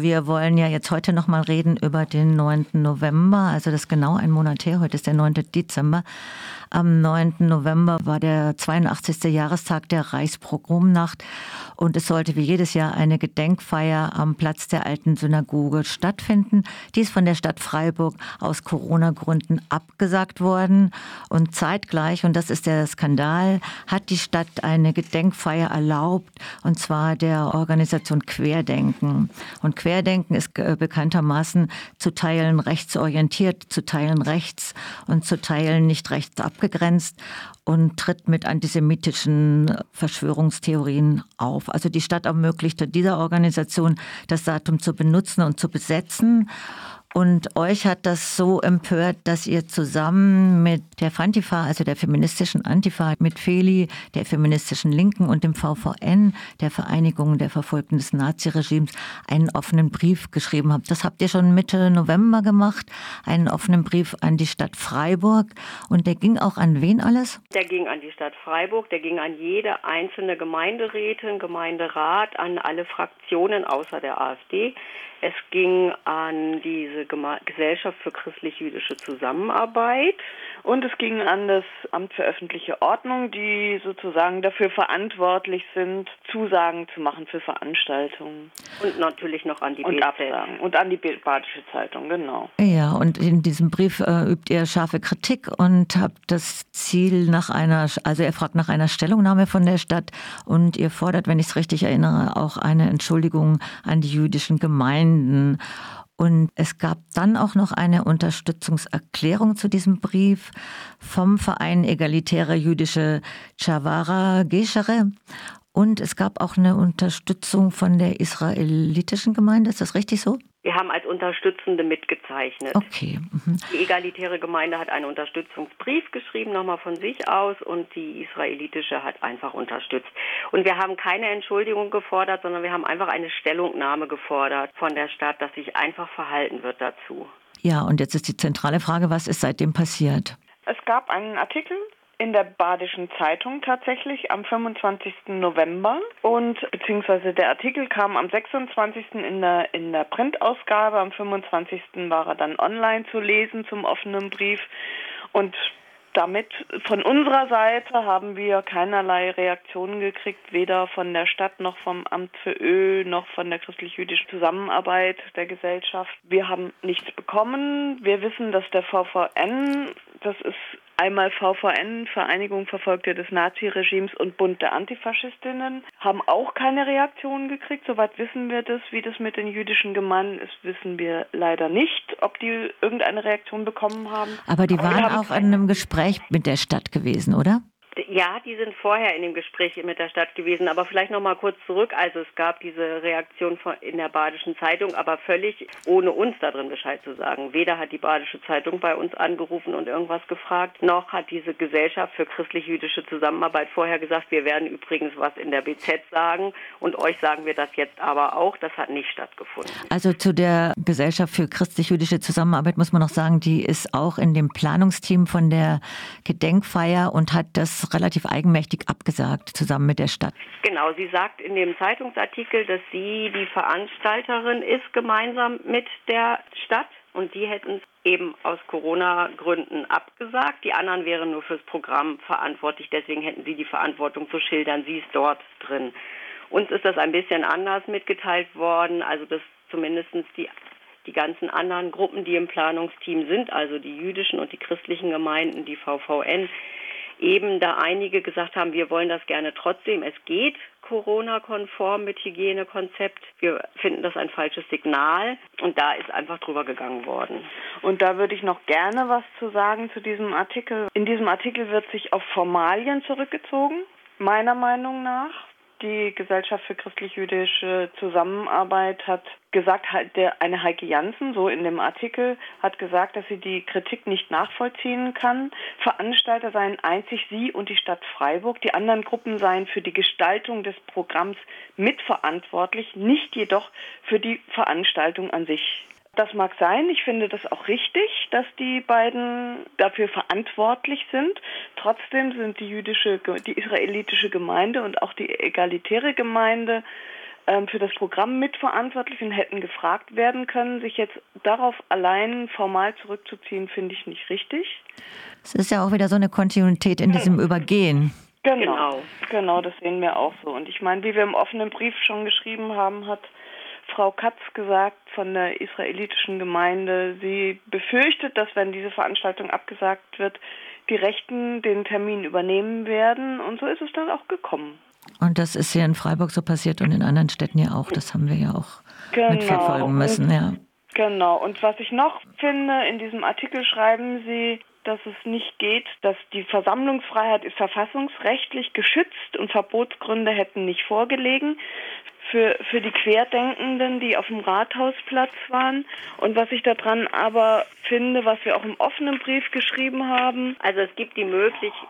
Wir wollen ja jetzt heute noch mal reden über den 9. November, also das ist genau ein Monat her, heute ist der 9. Dezember. Am 9. November war der 82. Jahrestag der Reichspogromnacht und es sollte wie jedes Jahr eine Gedenkfeier am Platz der alten Synagoge stattfinden. Die ist von der Stadt Freiburg aus Corona-Gründen abgesagt worden und zeitgleich, und das ist der Skandal, hat die Stadt eine Gedenkfeier erlaubt und zwar der Organisation Querdenken. Und Querdenken ist bekanntermaßen zu Teilen rechtsorientiert, zu Teilen rechts und zu Teilen nicht rechts ab abgegrenzt und tritt mit antisemitischen Verschwörungstheorien auf. Also die Stadt ermöglichte dieser Organisation, das Datum zu benutzen und zu besetzen. Und euch hat das so empört, dass ihr zusammen mit der Fantifa, also der feministischen Antifa, mit Feli, der feministischen Linken und dem VVN, der Vereinigung der Verfolgten des Naziregimes, einen offenen Brief geschrieben habt. Das habt ihr schon Mitte November gemacht, einen offenen Brief an die Stadt Freiburg. Und der ging auch an wen alles? Der ging an die Stadt Freiburg, der ging an jede einzelne Gemeinderätin, Gemeinderat, an alle Fraktionen außer der AfD. Es ging an diese Gesellschaft für christlich-jüdische Zusammenarbeit. Und es ging an das Amt für öffentliche Ordnung, die sozusagen dafür verantwortlich sind, Zusagen zu machen für Veranstaltungen. Und natürlich noch an die und Absagen. Und an die Badische Zeitung, genau. Ja, und in diesem Brief äh, übt ihr scharfe Kritik und habt das Ziel nach einer, also er fragt nach einer Stellungnahme von der Stadt und ihr fordert, wenn ich es richtig erinnere, auch eine Entschuldigung an die jüdischen Gemeinden. Und es gab dann auch noch eine Unterstützungserklärung zu diesem Brief vom Verein Egalitäre Jüdische Chavara Geshere. Und es gab auch eine Unterstützung von der israelitischen Gemeinde. Ist das richtig so? Wir haben als Unterstützende mitgezeichnet. Okay. Mhm. Die egalitäre Gemeinde hat einen Unterstützungsbrief geschrieben, nochmal von sich aus, und die israelitische hat einfach unterstützt. Und wir haben keine Entschuldigung gefordert, sondern wir haben einfach eine Stellungnahme gefordert von der Stadt, dass sich einfach verhalten wird dazu. Ja, und jetzt ist die zentrale Frage, was ist seitdem passiert? Es gab einen Artikel in der Badischen Zeitung tatsächlich am 25. November und beziehungsweise der Artikel kam am 26. in der, in der Printausgabe, am 25. war er dann online zu lesen zum offenen Brief und damit von unserer Seite haben wir keinerlei Reaktionen gekriegt, weder von der Stadt noch vom Amt für Öl noch von der christlich-jüdischen Zusammenarbeit der Gesellschaft. Wir haben nichts bekommen. Wir wissen, dass der VVN, das ist Einmal VVN, Vereinigung Verfolgte des Naziregimes und Bund der Antifaschistinnen, haben auch keine Reaktionen gekriegt. Soweit wissen wir das. Wie das mit den jüdischen Gemeinden ist, wissen wir leider nicht, ob die irgendeine Reaktion bekommen haben. Aber die waren Aber auch in einem Gespräch mit der Stadt gewesen, oder? Ja, die sind vorher in dem Gespräch mit der Stadt gewesen. Aber vielleicht noch mal kurz zurück. Also es gab diese Reaktion in der Badischen Zeitung, aber völlig ohne uns da drin Bescheid zu sagen. Weder hat die Badische Zeitung bei uns angerufen und irgendwas gefragt, noch hat diese Gesellschaft für christlich-jüdische Zusammenarbeit vorher gesagt, wir werden übrigens was in der BZ sagen und euch sagen wir das jetzt aber auch. Das hat nicht stattgefunden. Also zu der Gesellschaft für christlich-jüdische Zusammenarbeit muss man noch sagen, die ist auch in dem Planungsteam von der Gedenkfeier und hat das relativ eigenmächtig abgesagt, zusammen mit der Stadt. Genau, sie sagt in dem Zeitungsartikel, dass sie die Veranstalterin ist, gemeinsam mit der Stadt. Und die hätten es eben aus Corona-Gründen abgesagt. Die anderen wären nur fürs Programm verantwortlich. Deswegen hätten sie die Verantwortung zu schildern. Sie ist dort drin. Uns ist das ein bisschen anders mitgeteilt worden. Also, dass zumindest die die ganzen anderen Gruppen, die im Planungsteam sind, also die jüdischen und die christlichen Gemeinden, die VVN, eben da einige gesagt haben, wir wollen das gerne trotzdem. Es geht Corona-konform mit Hygienekonzept. Wir finden das ein falsches Signal und da ist einfach drüber gegangen worden. Und da würde ich noch gerne was zu sagen zu diesem Artikel. In diesem Artikel wird sich auf Formalien zurückgezogen, meiner Meinung nach. Die Gesellschaft für christlich-jüdische Zusammenarbeit hat gesagt, der, eine Heike Jansen, so in dem Artikel, hat gesagt, dass sie die Kritik nicht nachvollziehen kann. Veranstalter seien einzig sie und die Stadt Freiburg. Die anderen Gruppen seien für die Gestaltung des Programms mitverantwortlich, nicht jedoch für die Veranstaltung an sich. Das mag sein. Ich finde das auch richtig, dass die beiden dafür verantwortlich sind. Trotzdem sind die jüdische, die israelitische Gemeinde und auch die egalitäre Gemeinde ähm, für das Programm mitverantwortlich und hätten gefragt werden können. Sich jetzt darauf allein formal zurückzuziehen, finde ich nicht richtig. Es ist ja auch wieder so eine Kontinuität in diesem Übergehen. Genau, genau, genau, das sehen wir auch so. Und ich meine, wie wir im offenen Brief schon geschrieben haben, hat Frau Katz gesagt von der israelitischen Gemeinde, sie befürchtet, dass wenn diese Veranstaltung abgesagt wird, die Rechten den Termin übernehmen werden. Und so ist es dann auch gekommen. Und das ist hier in Freiburg so passiert und in anderen Städten ja auch. Das haben wir ja auch genau. mitverfolgen müssen. Ja. Genau. Und was ich noch finde, in diesem Artikel schreiben Sie, dass es nicht geht, dass die Versammlungsfreiheit ist verfassungsrechtlich geschützt und Verbotsgründe hätten nicht vorgelegen für, für die Querdenkenden, die auf dem Rathausplatz waren. Und was ich daran aber finde, was wir auch im offenen Brief geschrieben haben. Also es gibt die Möglichkeit,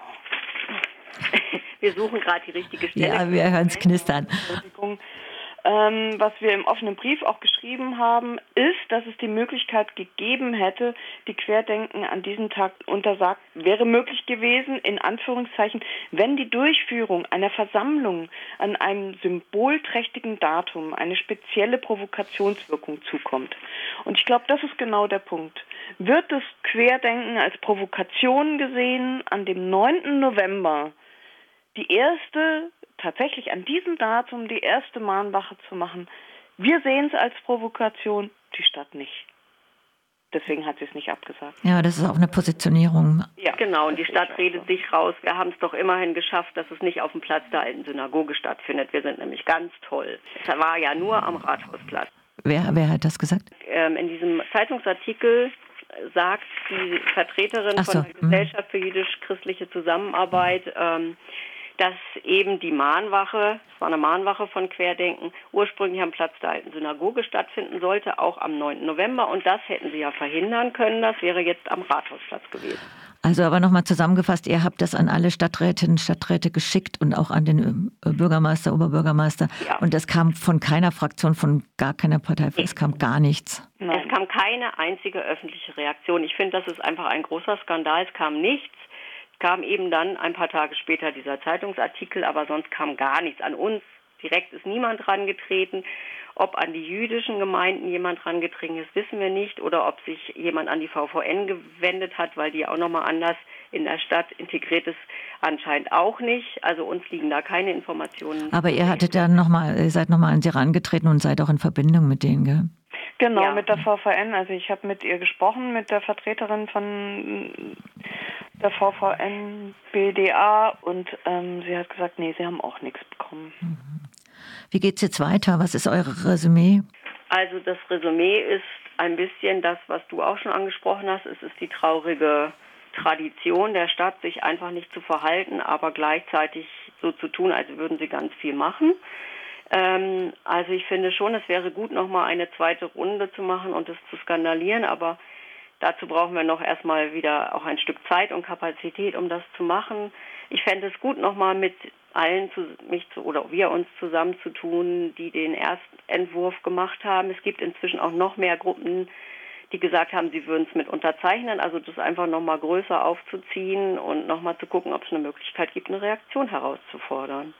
wir suchen gerade die richtige Stelle. Ja, wir hören es knistern. Ähm, was wir im offenen Brief auch geschrieben haben, ist, dass es die Möglichkeit gegeben hätte, die Querdenken an diesem Tag untersagt, wäre möglich gewesen, in Anführungszeichen, wenn die Durchführung einer Versammlung an einem symbolträchtigen Datum eine spezielle Provokationswirkung zukommt. Und ich glaube, das ist genau der Punkt. Wird das Querdenken als Provokation gesehen an dem 9. November, die erste tatsächlich an diesem Datum die erste Mahnwache zu machen. Wir sehen es als Provokation, die Stadt nicht. Deswegen hat sie es nicht abgesagt. Ja, das ist auch eine Positionierung. Ja, genau. Und die Stadt redet sich raus. Wir haben es doch immerhin geschafft, dass es nicht auf dem Platz der alten Synagoge stattfindet. Wir sind nämlich ganz toll. Es war ja nur am Rathausplatz. Wer, wer hat das gesagt? Ähm, in diesem Zeitungsartikel sagt die Vertreterin so. von der mhm. Gesellschaft für jüdisch-christliche Zusammenarbeit, ähm, dass eben die Mahnwache, es war eine Mahnwache von Querdenken, ursprünglich am Platz der alten Synagoge stattfinden sollte, auch am 9. November. Und das hätten sie ja verhindern können. Das wäre jetzt am Rathausplatz gewesen. Also aber nochmal zusammengefasst, ihr habt das an alle Stadträtinnen und Stadträte geschickt und auch an den äh, Bürgermeister, Oberbürgermeister. Ja. Und es kam von keiner Fraktion, von gar keiner Partei, es kam gar nichts. Nein. Es kam keine einzige öffentliche Reaktion. Ich finde, das ist einfach ein großer Skandal. Es kam nichts kam eben dann ein paar Tage später dieser Zeitungsartikel, aber sonst kam gar nichts. An uns direkt ist niemand rangetreten. Ob an die jüdischen Gemeinden jemand rangetreten ist, wissen wir nicht. Oder ob sich jemand an die VVN gewendet hat, weil die auch nochmal anders in der Stadt integriert ist, anscheinend auch nicht. Also uns liegen da keine Informationen. Aber ihr hattet dann nochmal, ihr seid nochmal an sie rangetreten und seid auch in Verbindung mit denen, gell? Genau, ja. mit der VVN. Also ich habe mit ihr gesprochen, mit der Vertreterin von der VVN BDA und ähm, sie hat gesagt, nee, sie haben auch nichts bekommen. Mhm. Wie geht es jetzt weiter? Was ist eure Resümee? Also das Resümee ist ein bisschen das, was du auch schon angesprochen hast. Es ist die traurige Tradition der Stadt, sich einfach nicht zu verhalten, aber gleichzeitig so zu tun, als würden sie ganz viel machen. Ähm, also ich finde schon, es wäre gut, nochmal eine zweite Runde zu machen und es zu skandalieren, aber dazu brauchen wir noch erstmal wieder auch ein Stück Zeit und Kapazität, um das zu machen. Ich fände es gut, nochmal mit allen zu, mich zu, oder wir uns zusammenzutun, die den Erstentwurf gemacht haben. Es gibt inzwischen auch noch mehr Gruppen, die gesagt haben, sie würden es mit unterzeichnen, also das einfach nochmal größer aufzuziehen und nochmal zu gucken, ob es eine Möglichkeit gibt, eine Reaktion herauszufordern.